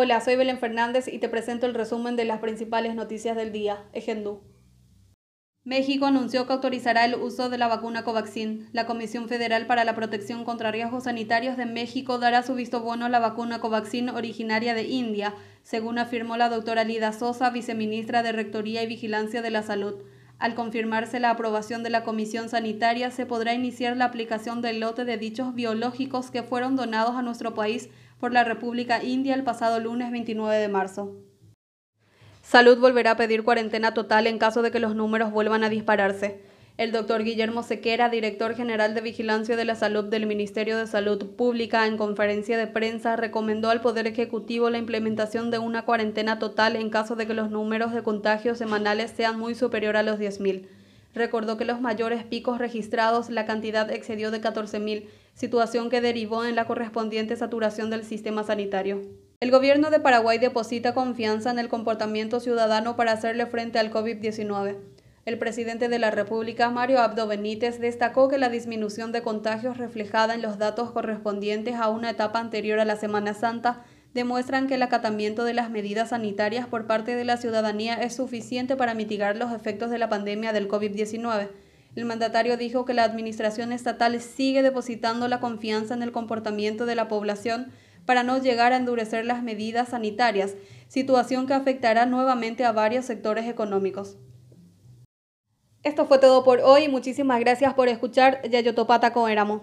Hola, soy Belén Fernández y te presento el resumen de las principales noticias del día. Ejendú. México anunció que autorizará el uso de la vacuna Covaxin. La Comisión Federal para la Protección contra Riesgos Sanitarios de México dará su visto bueno a la vacuna Covaxin originaria de India, según afirmó la doctora Lida Sosa, viceministra de Rectoría y Vigilancia de la Salud. Al confirmarse la aprobación de la Comisión Sanitaria, se podrá iniciar la aplicación del lote de dichos biológicos que fueron donados a nuestro país por la República India el pasado lunes 29 de marzo. Salud volverá a pedir cuarentena total en caso de que los números vuelvan a dispararse. El doctor Guillermo Sequera, director general de Vigilancia de la Salud del Ministerio de Salud Pública, en conferencia de prensa recomendó al Poder Ejecutivo la implementación de una cuarentena total en caso de que los números de contagios semanales sean muy superiores a los 10.000. Recordó que los mayores picos registrados la cantidad excedió de 14.000, situación que derivó en la correspondiente saturación del sistema sanitario. El gobierno de Paraguay deposita confianza en el comportamiento ciudadano para hacerle frente al COVID-19. El presidente de la República, Mario Abdo Benítez, destacó que la disminución de contagios reflejada en los datos correspondientes a una etapa anterior a la Semana Santa demuestran que el acatamiento de las medidas sanitarias por parte de la ciudadanía es suficiente para mitigar los efectos de la pandemia del COVID-19. El mandatario dijo que la administración estatal sigue depositando la confianza en el comportamiento de la población para no llegar a endurecer las medidas sanitarias, situación que afectará nuevamente a varios sectores económicos. Esto fue todo por hoy. Muchísimas gracias por escuchar. Yayotopata con Éramos.